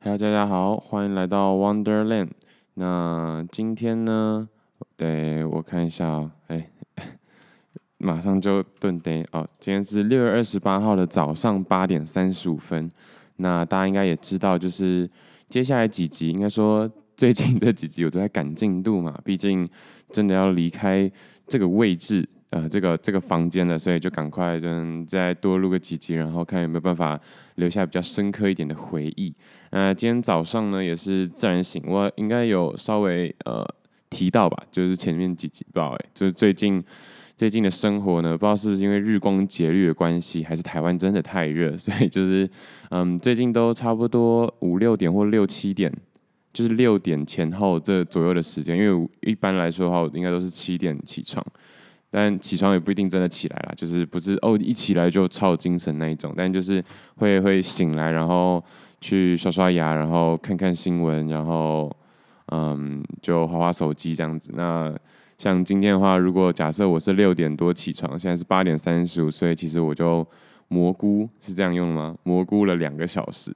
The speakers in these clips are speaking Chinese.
Hello，大家好，欢迎来到 Wonderland。那今天呢？对，我看一下哦，哎，马上就顿点哦。今天是六月二十八号的早上八点三十五分。那大家应该也知道，就是接下来几集，应该说最近这几集我都在赶进度嘛。毕竟真的要离开这个位置。呃，这个这个房间了，所以就赶快就再多录个几集，然后看有没有办法留下比较深刻一点的回忆。呃，今天早上呢也是自然醒，我应该有稍微呃提到吧，就是前面几集不知道哎，就是最近最近的生活呢，不知道是不是因为日光节律的关系，还是台湾真的太热，所以就是嗯，最近都差不多五六点或六七点，就是六点前后这左右的时间，因为一般来说的话，我应该都是七点起床。但起床也不一定真的起来了，就是不是哦，一起来就超精神那一种，但就是会会醒来，然后去刷刷牙，然后看看新闻，然后嗯，就滑滑手机这样子。那像今天的话，如果假设我是六点多起床，现在是八点三十五，所以其实我就蘑菇是这样用吗？蘑菇了两个小时。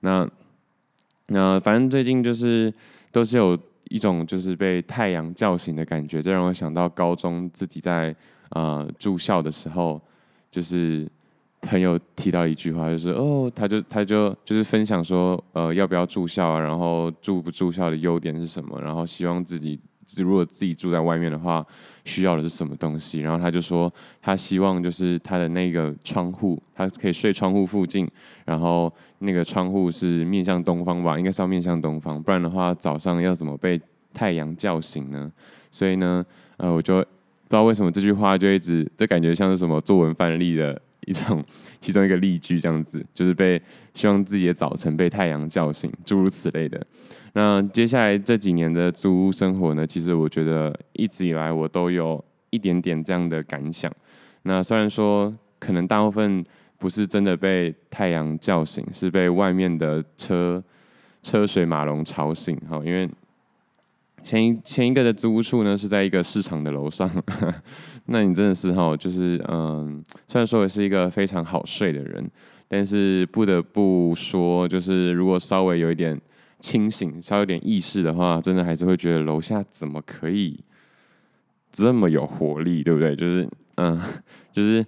那那反正最近就是都是有。一种就是被太阳叫醒的感觉，这让我想到高中自己在呃住校的时候，就是朋友提到一句话，就是哦，他就他就就是分享说，呃，要不要住校啊？然后住不住校的优点是什么？然后希望自己如果自己住在外面的话，需要的是什么东西？然后他就说，他希望就是他的那个窗户，他可以睡窗户附近，然后那个窗户是面向东方吧，应该是要面向东方，不然的话早上要怎么被太阳叫醒呢？所以呢，呃，我就不知道为什么这句话就一直，就感觉像是什么作文范例的一种，其中一个例句这样子，就是被希望自己的早晨被太阳叫醒，诸如此类的。那接下来这几年的租屋生活呢，其实我觉得一直以来我都有一点点这样的感想。那虽然说可能大部分不是真的被太阳叫醒，是被外面的车车水马龙吵醒。哈，因为前一前一个的租屋处呢是在一个市场的楼上，那你真的是哈，就是嗯，虽然说我是一个非常好睡的人，但是不得不说，就是如果稍微有一点。清醒，稍微有点意识的话，真的还是会觉得楼下怎么可以这么有活力，对不对？就是，嗯，就是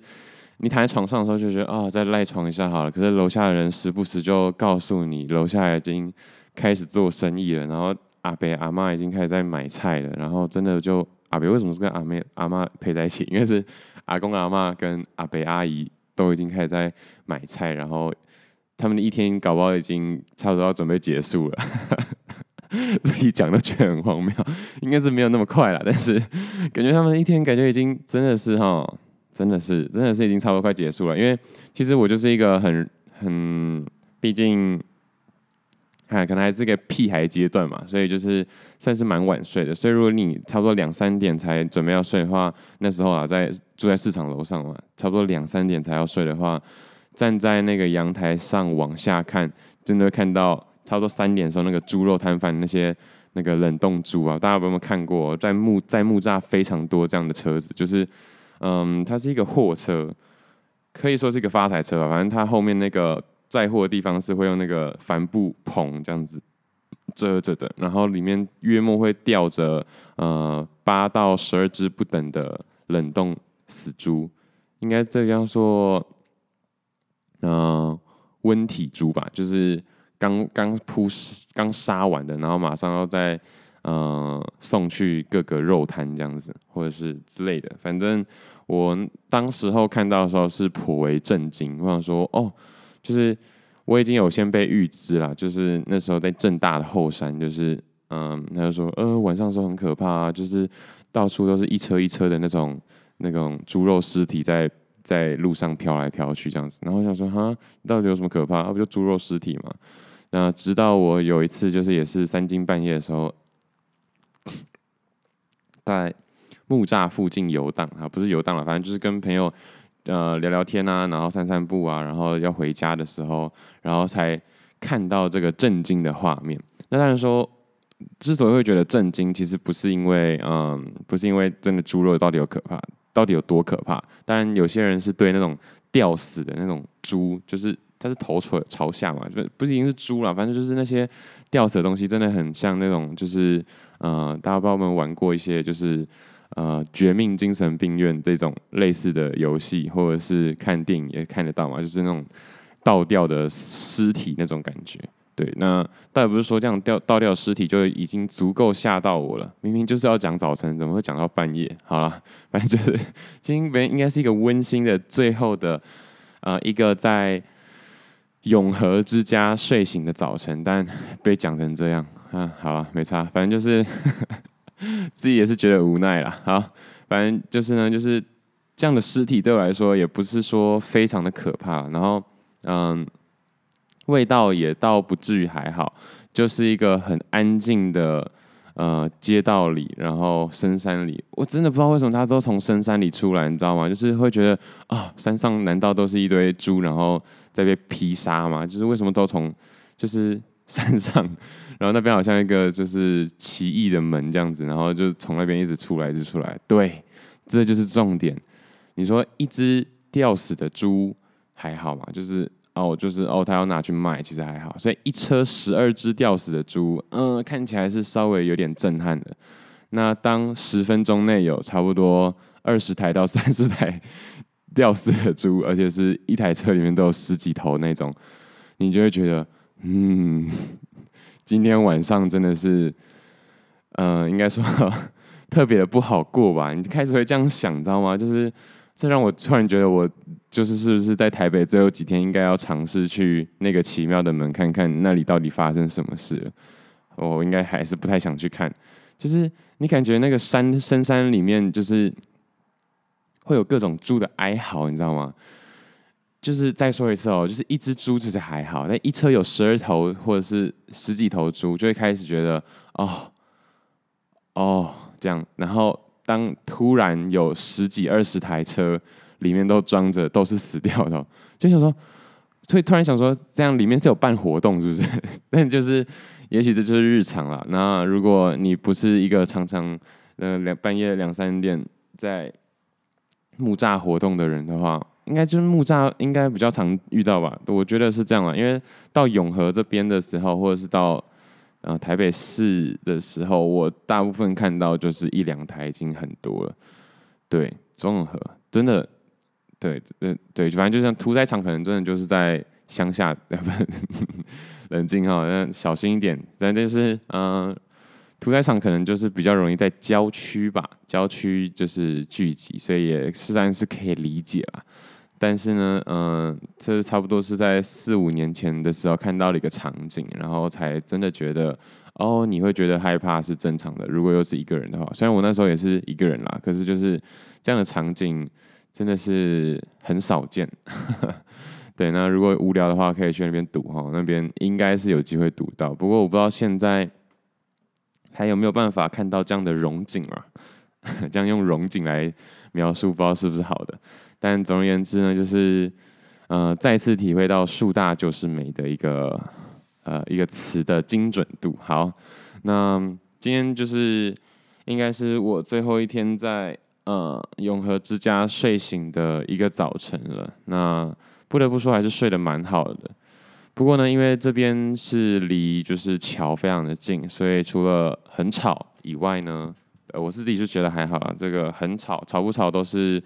你躺在床上的时候就觉得啊、哦，再赖床一下好了。可是楼下的人时不时就告诉你，楼下已经开始做生意了，然后阿伯阿妈已经开始在买菜了。然后真的就阿伯为什么是跟阿妹阿妈陪在一起？因为是阿公阿妈跟阿伯阿姨都已经开始在买菜，然后。他们的一天搞不好已经差不多要准备结束了，自己讲的却很荒谬，应该是没有那么快了，但是感觉他们一天感觉已经真的是哈，真的是真的是已经差不多快结束了。因为其实我就是一个很很，毕竟，哎，可能还是个屁孩阶段嘛，所以就是算是蛮晚睡的。所以如果你差不多两三点才准备要睡的话，那时候啊在住在市场楼上嘛，差不多两三点才要睡的话。站在那个阳台上往下看，真的会看到差不多三点的时候，那个猪肉摊贩那些那个冷冻猪啊，大家有没有看过？在木在木栅非常多这样的车子，就是嗯，它是一个货车，可以说是一个发财车吧。反正它后面那个载货的地方是会用那个帆布棚这样子遮着的，然后里面约莫会吊着呃八到十二只不等的冷冻死猪，应该这样说。嗯，温体猪吧，就是刚刚扑刚杀完的，然后马上要再呃送去各个肉摊这样子，或者是之类的。反正我当时候看到的时候是颇为震惊，我想说哦，就是我已经有先被预知了，就是那时候在正大的后山，就是嗯，他就说呃晚上的时候很可怕啊，就是到处都是一车一车的那种那种猪肉尸体在。在路上飘来飘去这样子，然后我想说哈，到底有什么可怕？啊，不就猪肉尸体嘛。那直到我有一次，就是也是三更半夜的时候，在木栅附近游荡啊，不是游荡了，反正就是跟朋友呃聊聊天啊，然后散散步啊，然后要回家的时候，然后才看到这个震惊的画面。那当然说，之所以会觉得震惊，其实不是因为嗯，不是因为真的猪肉到底有可怕。到底有多可怕？当然，有些人是对那种吊死的那种猪，就是它是头朝朝下嘛，就不是已经是猪了，反正就是那些吊死的东西，真的很像那种，就是呃，大家不知道有没有玩过一些，就是呃，绝命精神病院这种类似的游戏，或者是看电影也看得到嘛，就是那种倒吊的尸体那种感觉。对，那倒也不是说这样吊倒吊尸体就已经足够吓到我了，明明就是要讲早晨，怎么会讲到半夜？好了，反正就是 今天应该是一个温馨的最后的呃一个在。永和之家睡醒的早晨，但被讲成这样，啊，好了，没差，反正就是 自己也是觉得无奈啦。好，反正就是呢，就是这样的尸体对我来说也不是说非常的可怕，然后嗯，味道也倒不至于还好，就是一个很安静的呃街道里，然后深山里，我真的不知道为什么他都从深山里出来，你知道吗？就是会觉得啊，山上难道都是一堆猪，然后。在被劈杀嘛？就是为什么都从就是山上，然后那边好像一个就是奇异的门这样子，然后就从那边一直出来，一直出来。对，这就是重点。你说一只吊死的猪还好嘛？就是哦，就是哦，他要拿去卖，其实还好。所以一车十二只吊死的猪，嗯，看起来是稍微有点震撼的。那当十分钟内有差不多二十台到三十台。吊死的猪，而且是一台车里面都有十几头那种，你就会觉得，嗯，今天晚上真的是，嗯、呃，应该说特别的不好过吧？你开始会这样想，知道吗？就是这让我突然觉得，我就是是不是在台北最后几天，应该要尝试去那个奇妙的门看看那里到底发生什么事了。我应该还是不太想去看，就是你感觉那个山深山里面就是。会有各种猪的哀嚎，你知道吗？就是再说一次哦，就是一只猪其实还好，那一车有十二头或者是十几头猪，就会开始觉得哦哦这样。然后当突然有十几二十台车里面都装着都是死掉的，就想说，所以突然想说，这样里面是有办活动是不是？但就是也许这就是日常了。那如果你不是一个常常呃两半夜两三点在木栅活动的人的话，应该就是木栅应该比较常遇到吧？我觉得是这样了，因为到永和这边的时候，或者是到呃台北市的时候，我大部分看到就是一两台已经很多了。对，中和真的，对对对，反正就像屠宰场，可能真的就是在乡下，冷静哈，那小心一点。但就是嗯。屠宰场可能就是比较容易在郊区吧，郊区就是聚集，所以也实然是可以理解啦。但是呢，嗯、呃，这差不多是在四五年前的时候看到了一个场景，然后才真的觉得，哦，你会觉得害怕是正常的。如果又是一个人的话，虽然我那时候也是一个人啦，可是就是这样的场景真的是很少见。对，那如果无聊的话，可以去那边赌哈，那边应该是有机会赌到。不过我不知道现在。还有没有办法看到这样的荣景啊？这样用荣景来描述，不知道是不是好的。但总而言之呢，就是呃，再次体会到“树大就是美”的一个呃一个词的精准度。好，那今天就是应该是我最后一天在呃永和之家睡醒的一个早晨了。那不得不说，还是睡得蛮好的。不过呢，因为这边是离就是桥非常的近，所以除了很吵以外呢，呃，我自己就觉得还好啦。这个很吵，吵不吵都是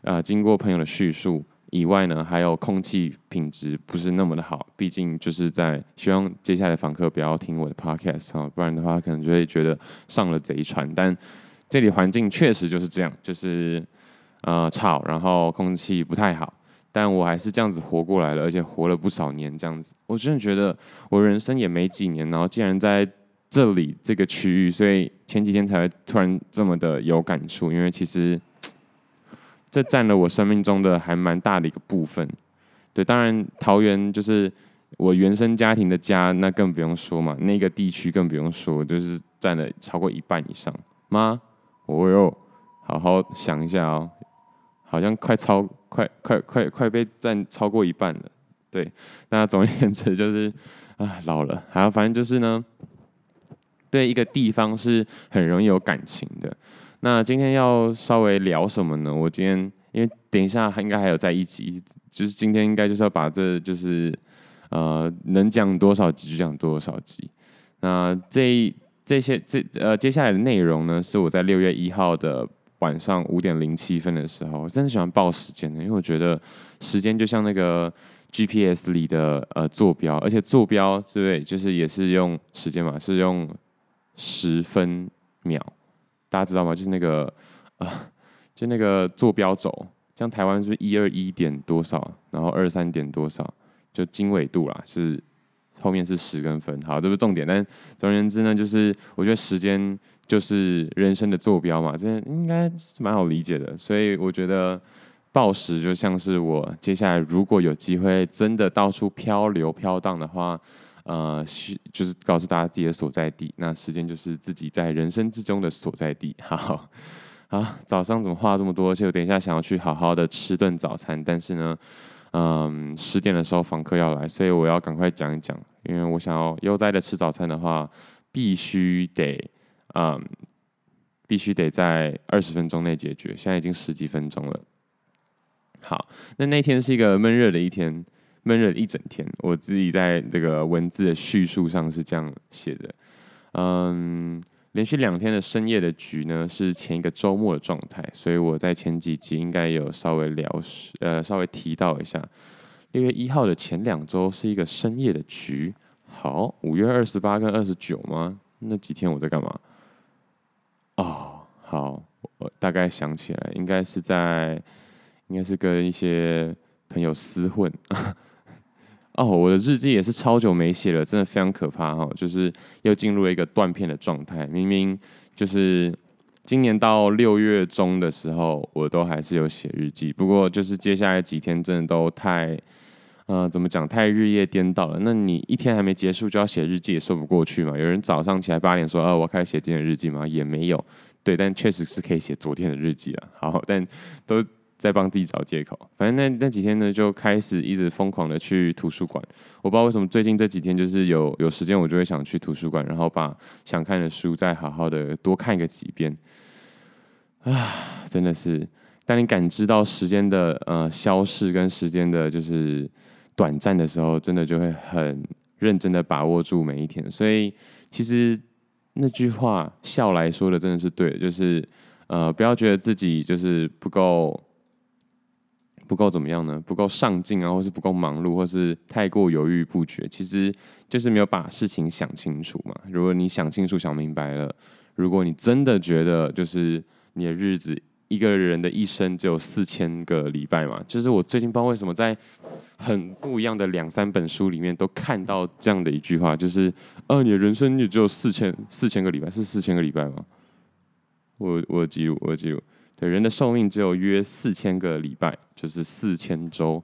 呃经过朋友的叙述以外呢，还有空气品质不是那么的好。毕竟就是在希望接下来访客不要听我的 podcast 啊，不然的话可能就会觉得上了贼船。但这里环境确实就是这样，就是呃吵，然后空气不太好。但我还是这样子活过来了，而且活了不少年这样子。我真的觉得我人生也没几年，然后竟然在这里这个区域，所以前几天才会突然这么的有感触。因为其实这占了我生命中的还蛮大的一个部分。对，当然桃园就是我原生家庭的家，那更不用说嘛。那个地区更不用说，就是占了超过一半以上吗？我哟，好好想一下哦。好像快超快快快快被占超过一半了，对。那总而言之就是 啊老了，还有反正就是呢，对一个地方是很容易有感情的。那今天要稍微聊什么呢？我今天因为等一下应该还有在一起，就是今天应该就是要把这就是呃能讲多少集就讲多少集。那这这些这呃接下来的内容呢，是我在六月一号的晚上五点零七分的时候，我真的喜欢报时间的，因为我觉得时间就像那个 GPS 里的呃坐标，而且坐标对不对？就是也是用时间嘛，是用十分秒，大家知道吗？就是那个呃，就那个坐标轴，像台湾是一二一点多少，然后二三点多少，就经纬度啦是。后面是十跟分，好，这不是重点。但总而言之呢，就是我觉得时间就是人生的坐标嘛，这应该是蛮好理解的。所以我觉得暴食就像是我接下来如果有机会真的到处漂流飘荡的话，呃，就是告诉大家自己的所在地。那时间就是自己在人生之中的所在地。好，好，早上怎么话这么多？而且我等一下想要去好好的吃顿早餐，但是呢。嗯，十点的时候访客要来，所以我要赶快讲一讲，因为我想要悠哉的吃早餐的话，必须得，嗯，必须得在二十分钟内解决。现在已经十几分钟了。好，那那天是一个闷热的一天，闷热一整天。我自己在这个文字的叙述上是这样写的，嗯。连续两天的深夜的局呢，是前一个周末的状态，所以我在前几集应该有稍微聊，呃，稍微提到一下。六月一号的前两周是一个深夜的局。好，五月二十八跟二十九吗？那几天我在干嘛？哦，好，我大概想起来，应该是在，应该是跟一些朋友厮混。哦，我的日记也是超久没写了，真的非常可怕哈！就是又进入了一个断片的状态。明明就是今年到六月中的时候，我都还是有写日记，不过就是接下来几天真的都太，呃，怎么讲，太日夜颠倒了。那你一天还没结束就要写日记，也说不过去嘛。有人早上起来八点说，哦，我开始写今天的日记吗？也没有。对，但确实是可以写昨天的日记了。好，但都。在帮自己找借口，反正那那几天呢，就开始一直疯狂的去图书馆。我不知道为什么最近这几天就是有有时间，我就会想去图书馆，然后把想看的书再好好的多看个几遍。啊，真的是，当你感知到时间的呃消逝跟时间的就是短暂的时候，真的就会很认真的把握住每一天。所以其实那句话笑来说的真的是对，就是呃不要觉得自己就是不够。不够怎么样呢？不够上进啊，或是不够忙碌，或是太过犹豫不决，其实就是没有把事情想清楚嘛。如果你想清楚、想明白了，如果你真的觉得就是你的日子，一个人的一生只有四千个礼拜嘛，就是我最近不知道为什么在很不一样的两三本书里面都看到这样的一句话，就是呃，你的人生也只有四千四千个礼拜，是四千个礼拜吗？我我记录，我记录。对人的寿命只有约四千个礼拜，就是四千周。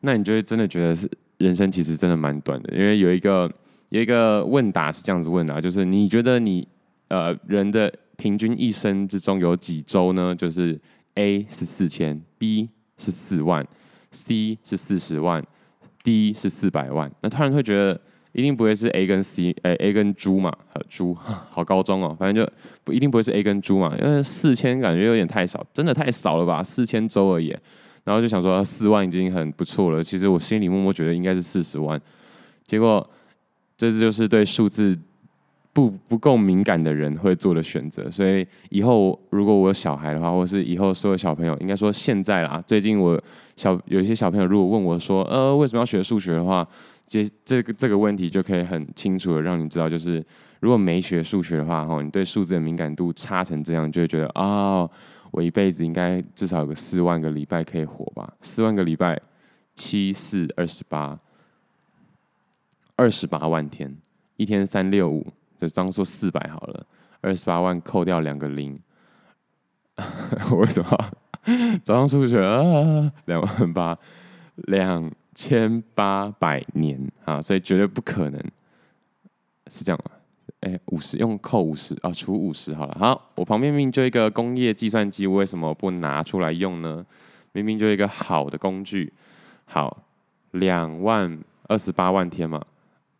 那你就会真的觉得是人生其实真的蛮短的，因为有一个有一个问答是这样子问的，就是你觉得你呃人的平均一生之中有几周呢？就是 A 是四千，B 是四万，C 是四十万，D 是四百万。那他人会觉得。一定不会是 A 跟 C，哎，A 跟猪嘛，猪，好高中哦，反正就不一定不会是 A 跟猪嘛，因为四千感觉有点太少，真的太少了吧，四千周而已，然后就想说四万已经很不错了，其实我心里默默觉得应该是四十万，结果这就是对数字不不够敏感的人会做的选择，所以以后如果我有小孩的话，或是以后所有小朋友，应该说现在啦，最近我小有一些小朋友如果问我说，呃，为什么要学数学的话。这这个这个问题就可以很清楚的让你知道，就是如果没学数学的话，哈，你对数字的敏感度差成这样，就会觉得啊、我一辈子应该至少有个四万个礼拜可以活吧？四万个礼拜，七四二十八，二十八万天，一天三六五，就当做四百好了，二十八万扣掉两个零，我为什么 早上数学啊？两万八，两。千八百年啊，所以绝对不可能是这样吗！哎，五十用扣五十啊，除五十好了。好，我旁边明明就一个工业计算机，为什么不拿出来用呢？明明就一个好的工具。好，两万二十八万天嘛，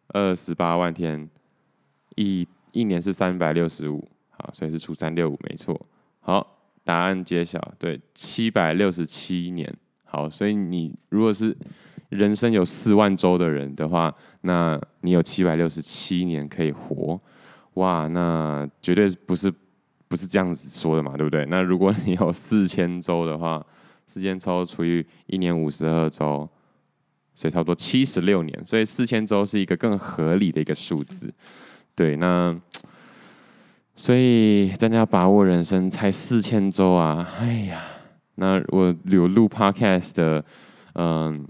二十八万天，一一年是三百六十五，好，所以是除三六五没错。好，答案揭晓，对，七百六十七年。好，所以你如果是人生有四万周的人的话，那你有七百六十七年可以活，哇，那绝对不是不是这样子说的嘛，对不对？那如果你有四千周的话，四千周除以一年五十二周，所以差不多七十六年，所以四千周是一个更合理的一个数字。对，那所以真的要把握人生，才四千周啊，哎呀。那我有录 podcast 的，嗯，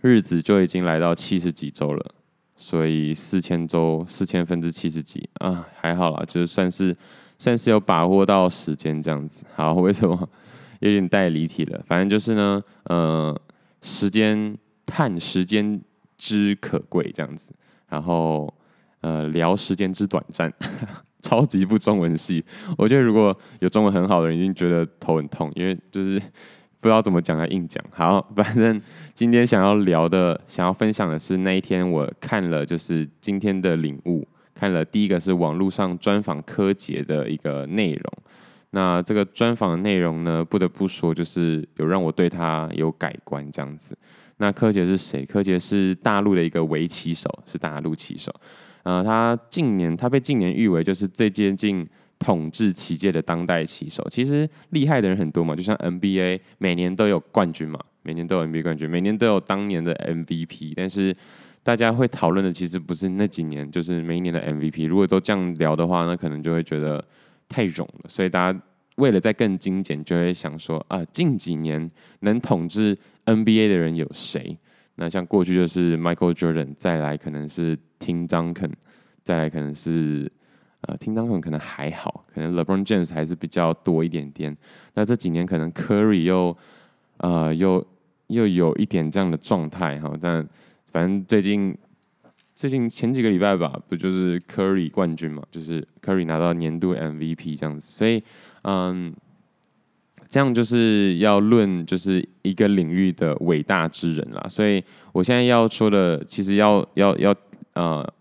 日子就已经来到七十几周了，所以四千周四千分之七十几啊，还好啦，就是算是算是有把握到时间这样子。好，为什么有点带离题了？反正就是呢，呃，时间叹时间之可贵这样子，然后呃聊时间之短暂。超级不中文系，我觉得如果有中文很好的人，一定觉得头很痛，因为就是不知道怎么讲来硬讲。好，反正今天想要聊的、想要分享的是那一天我看了，就是今天的领悟，看了第一个是网络上专访柯洁的一个内容。那这个专访的内容呢，不得不说就是有让我对他有改观这样子。那柯洁是谁？柯洁是大陆的一个围棋手，是大陆棋手。呃，他近年他被近年誉为就是最接近统治棋界的当代棋手。其实厉害的人很多嘛，就像 NBA 每年都有冠军嘛，每年都有 NBA 冠军，每年都有当年的 MVP。但是大家会讨论的其实不是那几年，就是每一年的 MVP。如果都这样聊的话，那可能就会觉得太冗了。所以大家为了再更精简，就会想说啊，近几年能统治 NBA 的人有谁？那像过去就是 Michael Jordan，再来可能是 Tim Duncan，再来可能是呃 Tim Duncan 可能还好，可能 LeBron James 还是比较多一点点。那这几年可能 Curry 又呃又又有一点这样的状态哈，但反正最近最近前几个礼拜吧，不就是 Curry 冠军嘛，就是 Curry 拿到年度 MVP 这样子，所以嗯。这样就是要论就是一个领域的伟大之人啦，所以我现在要说的，其实要要要呃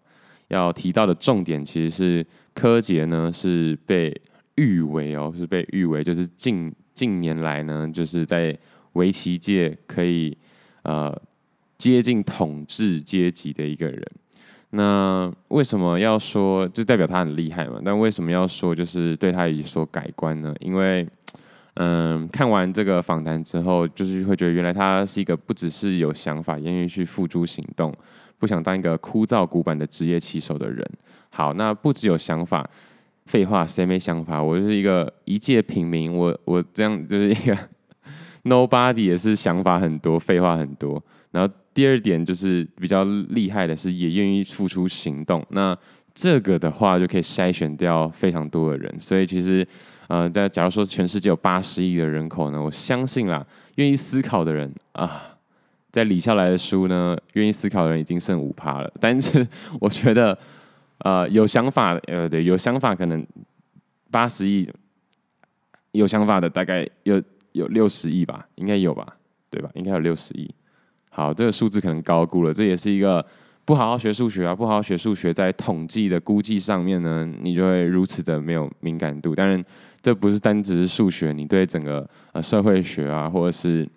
要提到的重点，其实是柯洁呢是被誉为哦，是被誉为就是近近年来呢，就是在围棋界可以呃接近统治阶级的一个人。那为什么要说就代表他很厉害嘛？但为什么要说就是对他有所改观呢？因为嗯，看完这个访谈之后，就是会觉得原来他是一个不只是有想法，愿意去付诸行动，不想当一个枯燥古板的职业棋手的人。好，那不只有想法，废话，谁没想法？我就是一个一介平民，我我这样就是一个 nobody，也是想法很多，废话很多。然后第二点就是比较厉害的是，也愿意付出行动。那这个的话就可以筛选掉非常多的人，所以其实。呃，在假如说全世界有八十亿的人口呢，我相信啦，愿意思考的人啊，在李笑来的书呢，愿意思考的人已经剩五趴了。但是我觉得，呃，有想法，呃，对，有想法可能八十亿，有想法的大概有有六十亿吧，应该有吧，对吧？应该有六十亿。好，这个数字可能高估了，这也是一个。不好好学数学啊！不好好学数学，在统计的估计上面呢，你就会如此的没有敏感度。当然，这不是单只是数学，你对整个呃社会学啊，或者是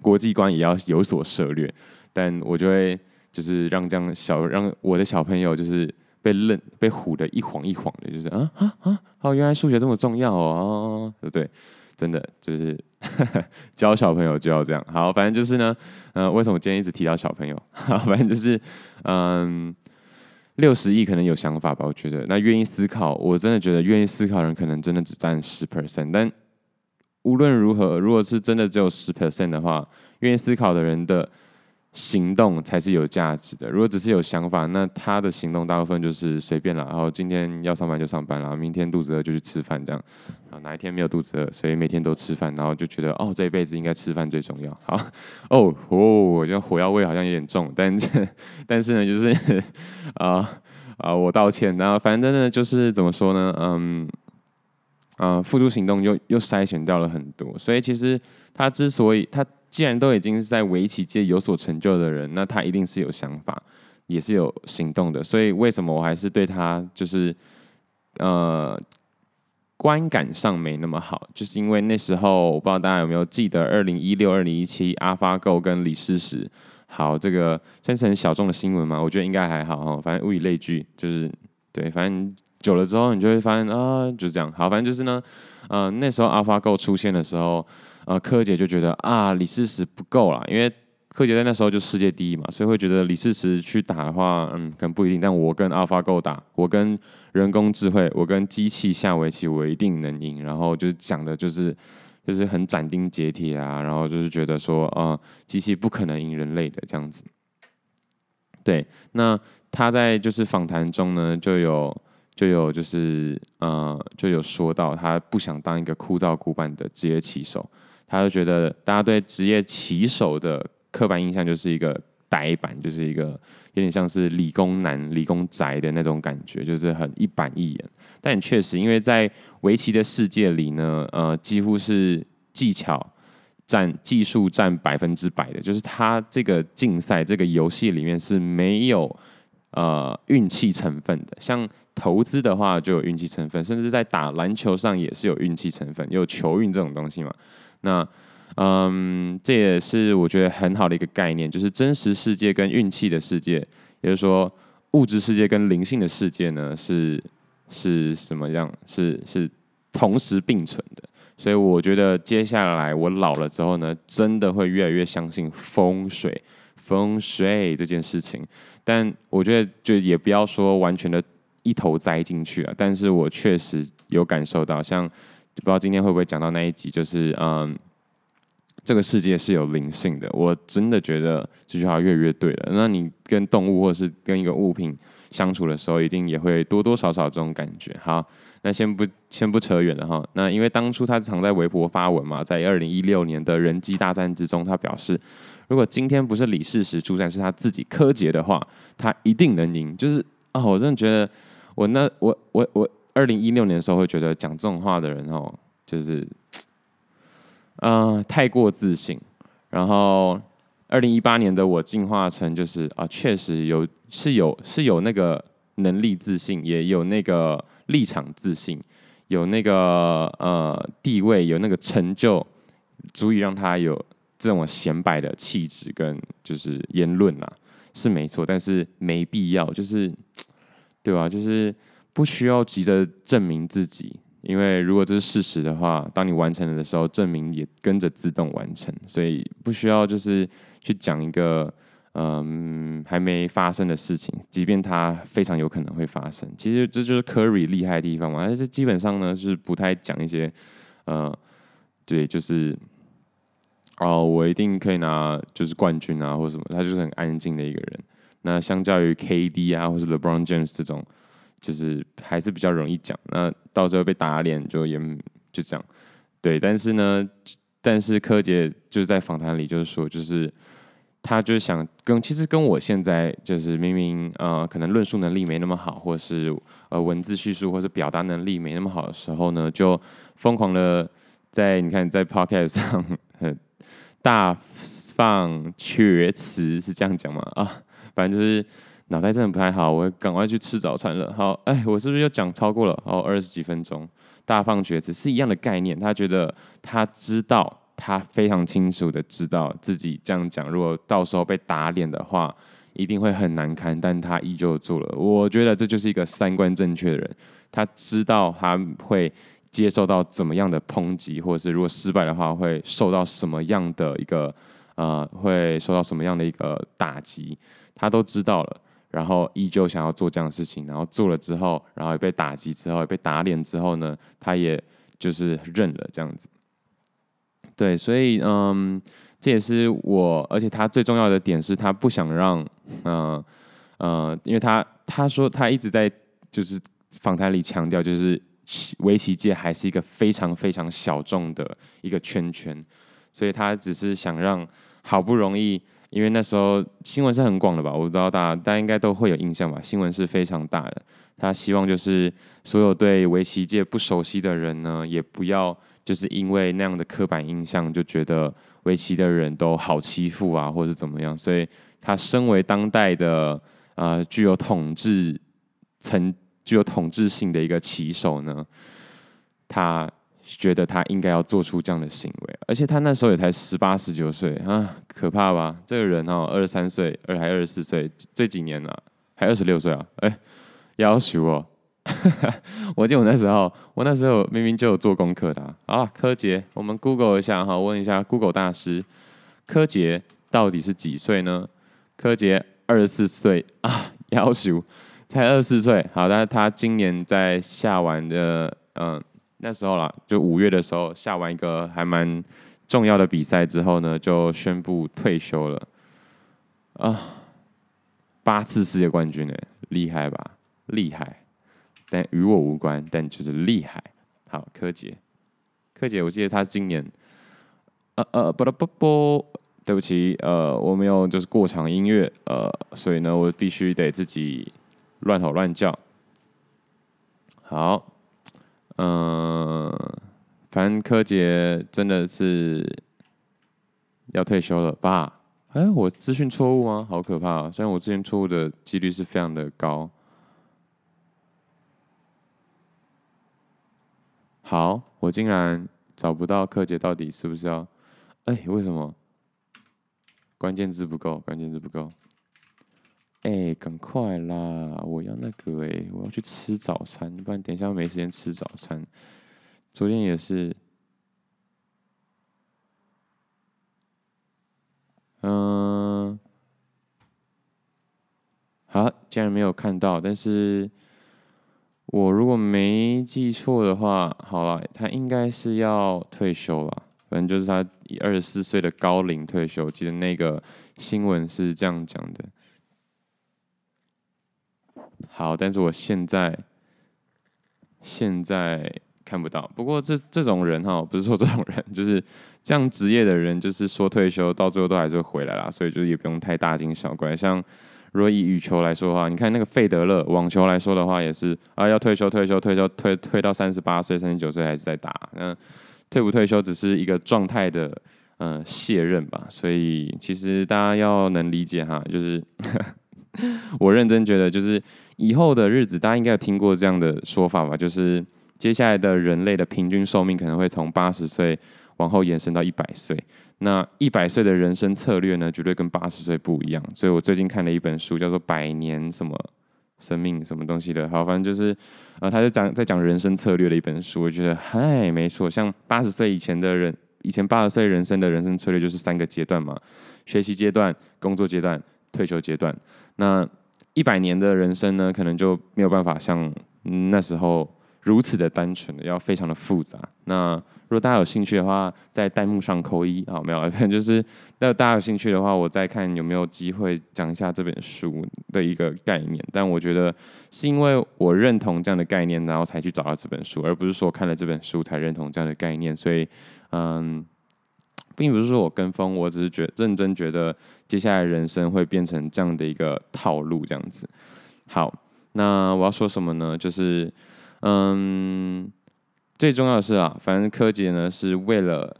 国际观也要有所涉猎。但我就会就是让这样小让我的小朋友就是被愣被唬得一晃一晃的，就是啊啊啊！哦，原来数学这么重要哦，对不对？真的就是呵呵 教小朋友就要这样。好，反正就是呢，嗯，为什么今天一直提到小朋友？好，反正就是，嗯，六十亿可能有想法吧，我觉得。那愿意思考，我真的觉得愿意思考的人可能真的只占十 percent。但无论如何，如果是真的只有十 percent 的话，愿意思考的人的。行动才是有价值的。如果只是有想法，那他的行动大部分就是随便了。然后今天要上班就上班了，明天肚子饿就去吃饭这样。然后哪一天没有肚子饿，所以每天都吃饭，然后就觉得哦，这一辈子应该吃饭最重要。好，哦 哦，我觉得火药味好像有点重，但但是呢，就是啊啊，我道歉。然后反正呢，就是怎么说呢？嗯啊，付诸行动又又筛选掉了很多。所以其实他之所以他。既然都已经是在围棋界有所成就的人，那他一定是有想法，也是有行动的。所以为什么我还是对他就是呃观感上没那么好，就是因为那时候我不知道大家有没有记得，二零一六、二零一七，AlphaGo 跟李世石，好，这个算是很小众的新闻嘛，我觉得应该还好哈，反正物以类聚，就是对，反正久了之后，你就会发现啊，就这样，好，反正就是呢，呃，那时候 AlphaGo 出现的时候，呃，柯洁就觉得啊，李世石不够了，因为。柯洁在那时候就世界第一嘛，所以会觉得李世石去打的话，嗯，可能不一定。但我跟 AlphaGo 打，我跟人工智慧，我跟机器下围棋，我一定能赢。然后就是讲的就是就是很斩钉截铁啊，然后就是觉得说啊，机器不可能赢人类的这样子。对，那他在就是访谈中呢，就有就有就是呃就有说到，他不想当一个枯燥古板的职业棋手，他就觉得大家对职业棋手的。刻板印象就是一个呆板，就是一个有点像是理工男、理工宅的那种感觉，就是很一板一眼。但确实，因为在围棋的世界里呢，呃，几乎是技巧占技术占百分之百的，就是他这个竞赛这个游戏里面是没有呃运气成分的。像投资的话就有运气成分，甚至在打篮球上也是有运气成分，有球运这种东西嘛。那嗯，这也是我觉得很好的一个概念，就是真实世界跟运气的世界，也就是说物质世界跟灵性的世界呢，是是什么样？是是同时并存的。所以我觉得接下来我老了之后呢，真的会越来越相信风水风水这件事情。但我觉得就也不要说完全的一头栽进去了，但是我确实有感受到，像不知道今天会不会讲到那一集，就是嗯。这个世界是有灵性的，我真的觉得这句话越来越对了。那你跟动物或是跟一个物品相处的时候，一定也会多多少少这种感觉。好，那先不先不扯远了哈。那因为当初他常在微博发文嘛，在二零一六年的人机大战之中，他表示，如果今天不是李世石出战，是他自己柯洁的话，他一定能赢。就是啊、我真的觉得我那我我我二零一六年的时候会觉得讲这种话的人哦，就是。呃，太过自信，然后二零一八年的我进化成就是啊，确实有是有是有那个能力自信，也有那个立场自信，有那个呃地位，有那个成就，足以让他有这种显摆的气质跟就是言论啊，是没错，但是没必要，就是对吧？就是不需要急着证明自己。因为如果这是事实的话，当你完成了的时候，证明也跟着自动完成，所以不需要就是去讲一个嗯还没发生的事情，即便它非常有可能会发生。其实这就是 Curry 厉害的地方嘛，但是基本上呢是不太讲一些呃对，就是哦我一定可以拿就是冠军啊或什么，他就是很安静的一个人。那相较于 KD 啊或是 LeBron James 这种。就是还是比较容易讲，那到最后被打脸就也就这样，对。但是呢，但是柯洁就是在访谈里就是说，就是他就是想跟其实跟我现在就是明明呃可能论述能力没那么好，或是呃文字叙述或是表达能力没那么好的时候呢，就疯狂的在你看在 Podcast 上大放厥词是这样讲吗？啊，反正就是。脑袋真的不太好，我赶快去吃早餐了。好，哎，我是不是又讲超过了？哦，二十几分钟，大放厥词是一样的概念。他觉得他知道，他非常清楚的知道自己这样讲，如果到时候被打脸的话，一定会很难堪。但他依旧做了。我觉得这就是一个三观正确的人。他知道他会接受到怎么样的抨击，或者是如果失败的话，会受到什么样的一个呃，会受到什么样的一个打击，他都知道了。然后依旧想要做这样的事情，然后做了之后，然后也被打击之后，被打脸之后呢，他也就是认了这样子。对，所以嗯，这也是我，而且他最重要的点是他不想让，嗯嗯，因为他他说他一直在就是访谈里强调，就是围棋界还是一个非常非常小众的一个圈圈，所以他只是想让好不容易。因为那时候新闻是很广的吧，我不知道大家大家应该都会有印象吧。新闻是非常大的，他希望就是所有对围棋界不熟悉的人呢，也不要就是因为那样的刻板印象就觉得围棋的人都好欺负啊，或者怎么样。所以他身为当代的呃具有统治、层具有统治性的一个棋手呢，他觉得他应该要做出这样的行为，而且他那时候也才十八十九岁啊，可怕吧？这个人哦，二十三岁，二还二十四岁，这几年了、还二十六岁啊？哎，要求哦。我记得我那时候，我那时候明明就有做功课的啊，柯洁，我们 Google 一下哈，问一下 Google 大师，柯洁到底是几岁呢？柯洁二十四岁啊，要求才二十四岁。好，但是他今年在下完的，嗯，那时候啦，就五月的时候下完一个还蛮重要的比赛之后呢，就宣布退休了。啊，八次世界冠军呢，厉害吧？厉害。但与我无关，但就是厉害。好，柯洁，柯洁，我记得他今年，呃呃，不不不，对不起，呃，我没有就是过场音乐，呃，所以呢，我必须得自己乱吼乱叫。好，呃，反正柯洁真的是要退休了吧？哎，我资讯错误吗？好可怕啊！虽然我之前错误的几率是非常的高。好，我竟然找不到柯洁到底是不是要？哎，为什么？关键字不够，关键字不够。哎，赶快啦！我要那个哎，我要去吃早餐，不然等一下没时间吃早餐。昨天也是，嗯，好，竟然没有看到，但是。我如果没记错的话，好了，他应该是要退休了。反正就是他以二十四岁的高龄退休，记得那个新闻是这样讲的。好，但是我现在现在看不到。不过这这种人哈，不是说这种人，就是这样职业的人，就是说退休到最后都还是会回来啦，所以就也不用太大惊小怪。像。如果以羽球来说的话，你看那个费德勒，网球来说的话也是啊，要退休退休退休退退到三十八岁、三十九岁还是在打。那退不退休只是一个状态的嗯、卸任吧。所以其实大家要能理解哈，就是 我认真觉得，就是以后的日子，大家应该有听过这样的说法吧？就是接下来的人类的平均寿命可能会从八十岁往后延伸到一百岁。那一百岁的人生策略呢，绝对跟八十岁不一样。所以我最近看了一本书，叫做《百年什么生命什么东西的》。好，反正就是，呃，他就讲在讲人生策略的一本书。我觉得，嗨，没错，像八十岁以前的人，以前八十岁人生的人生策略就是三个阶段嘛：学习阶段、工作阶段、退休阶段。那一百年的人生呢，可能就没有办法像那时候。如此的单纯的，要非常的复杂。那如果大家有兴趣的话，在弹幕上扣一，好，没有，反 正就是，那大家有兴趣的话，我再看有没有机会讲一下这本书的一个概念。但我觉得是因为我认同这样的概念，然后才去找到这本书，而不是说看了这本书才认同这样的概念。所以，嗯，并不是说我跟风，我只是觉认真觉得接下来人生会变成这样的一个套路，这样子。好，那我要说什么呢？就是。嗯，最重要的是啊，反正柯洁呢是为了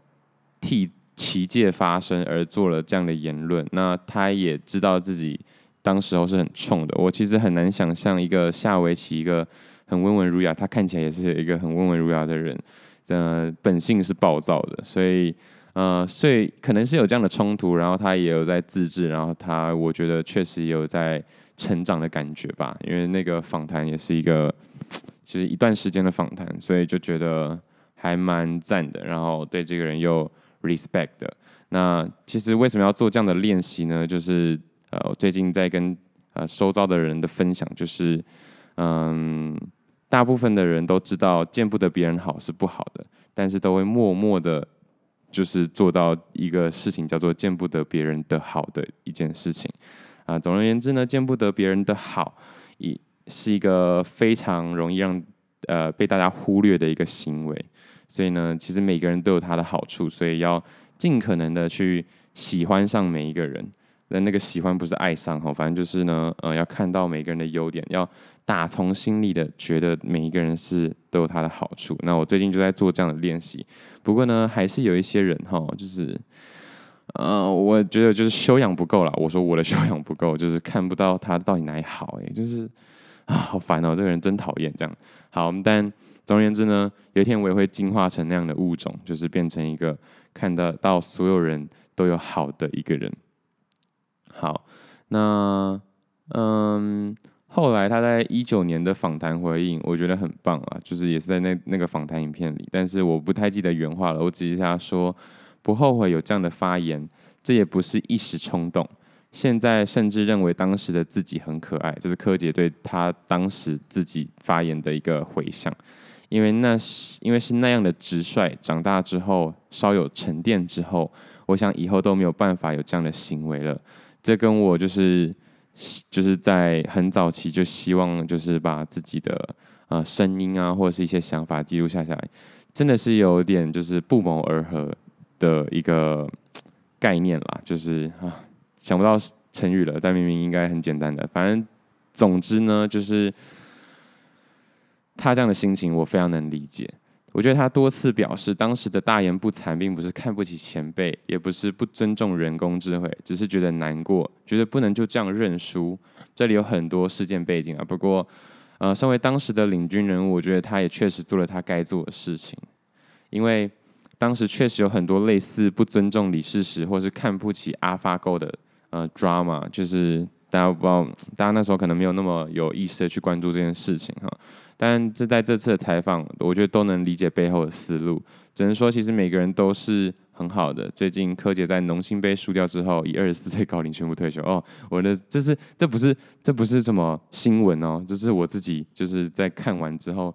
替棋界发声而做了这样的言论。那他也知道自己当时候是很冲的。我其实很难想象一个下围棋一个很温文儒雅，他看起来也是一个很温文儒雅的人，呃，本性是暴躁的。所以，呃，所以可能是有这样的冲突，然后他也有在自制，然后他我觉得确实也有在成长的感觉吧。因为那个访谈也是一个。就是一段时间的访谈，所以就觉得还蛮赞的，然后对这个人又 respect 的。那其实为什么要做这样的练习呢？就是呃，我最近在跟呃收招的人的分享，就是嗯，大部分的人都知道见不得别人好是不好的，但是都会默默的，就是做到一个事情叫做见不得别人的好的一件事情啊。总而言之呢，见不得别人的好一。是一个非常容易让呃被大家忽略的一个行为，所以呢，其实每个人都有他的好处，所以要尽可能的去喜欢上每一个人。那那个喜欢不是爱上哈，反正就是呢，呃，要看到每个人的优点，要打从心里的觉得每一个人是都有他的好处。那我最近就在做这样的练习，不过呢，还是有一些人哈，就是呃，我觉得就是修养不够啦。我说我的修养不够，就是看不到他到底哪里好，哎，就是。啊，好烦哦！这个人真讨厌。这样好，但总而言之呢，有一天我也会进化成那样的物种，就是变成一个看得到所有人都有好的一个人。好，那嗯，后来他在一九年的访谈回应，我觉得很棒啊，就是也是在那那个访谈影片里，但是我不太记得原话了，我只是他说不后悔有这样的发言，这也不是一时冲动。现在甚至认为当时的自己很可爱，这、就是柯洁对他当时自己发言的一个回响。因为那是因为是那样的直率，长大之后稍有沉淀之后，我想以后都没有办法有这样的行为了。这跟我就是就是在很早期就希望就是把自己的呃声音啊或者是一些想法记录下下来，真的是有点就是不谋而合的一个概念啦，就是啊。想不到成语了，但明明应该很简单的。反正，总之呢，就是他这样的心情，我非常能理解。我觉得他多次表示，当时的大言不惭，并不是看不起前辈，也不是不尊重人工智慧，只是觉得难过，觉得不能就这样认输。这里有很多事件背景啊。不过，呃，身为当时的领军人物，我觉得他也确实做了他该做的事情，因为当时确实有很多类似不尊重李世石，或是看不起 AlphaGo 的。呃，drama 就是大家不知道，大家那时候可能没有那么有意识的去关注这件事情哈。但这在这次的采访，我觉得都能理解背后的思路。只能说，其实每个人都是很好的。最近柯洁在农心杯输掉之后，以二十四岁高龄宣布退休。哦，我的这是这不是这不是什么新闻哦，这是我自己就是在看完之后。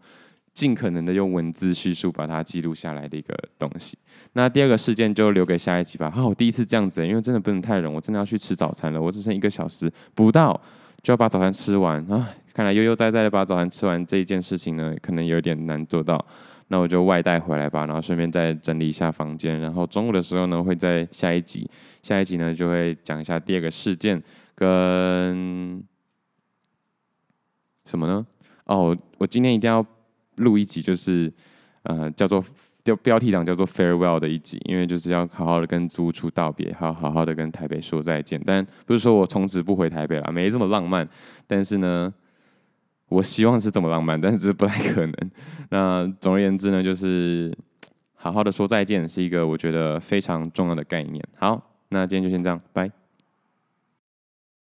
尽可能的用文字叙述把它记录下来的一个东西。那第二个事件就留给下一集吧。好，我第一次这样子，因为真的不能太冷，我真的要去吃早餐了。我只剩一个小时不到就要把早餐吃完啊！看来悠悠哉哉的把早餐吃完这一件事情呢，可能有点难做到。那我就外带回来吧，然后顺便再整理一下房间。然后中午的时候呢，会在下一集，下一集呢就会讲一下第二个事件跟什么呢？哦，我今天一定要。录一集就是，呃，叫做标标题党叫做 farewell 的一集，因为就是要好好的跟租屋处道别，还要好好的跟台北说再见。但不是说我从此不回台北了，没这么浪漫。但是呢，我希望是这么浪漫，但是不太可能。那总而言之呢，就是好好的说再见，是一个我觉得非常重要的概念。好，那今天就先这样，拜。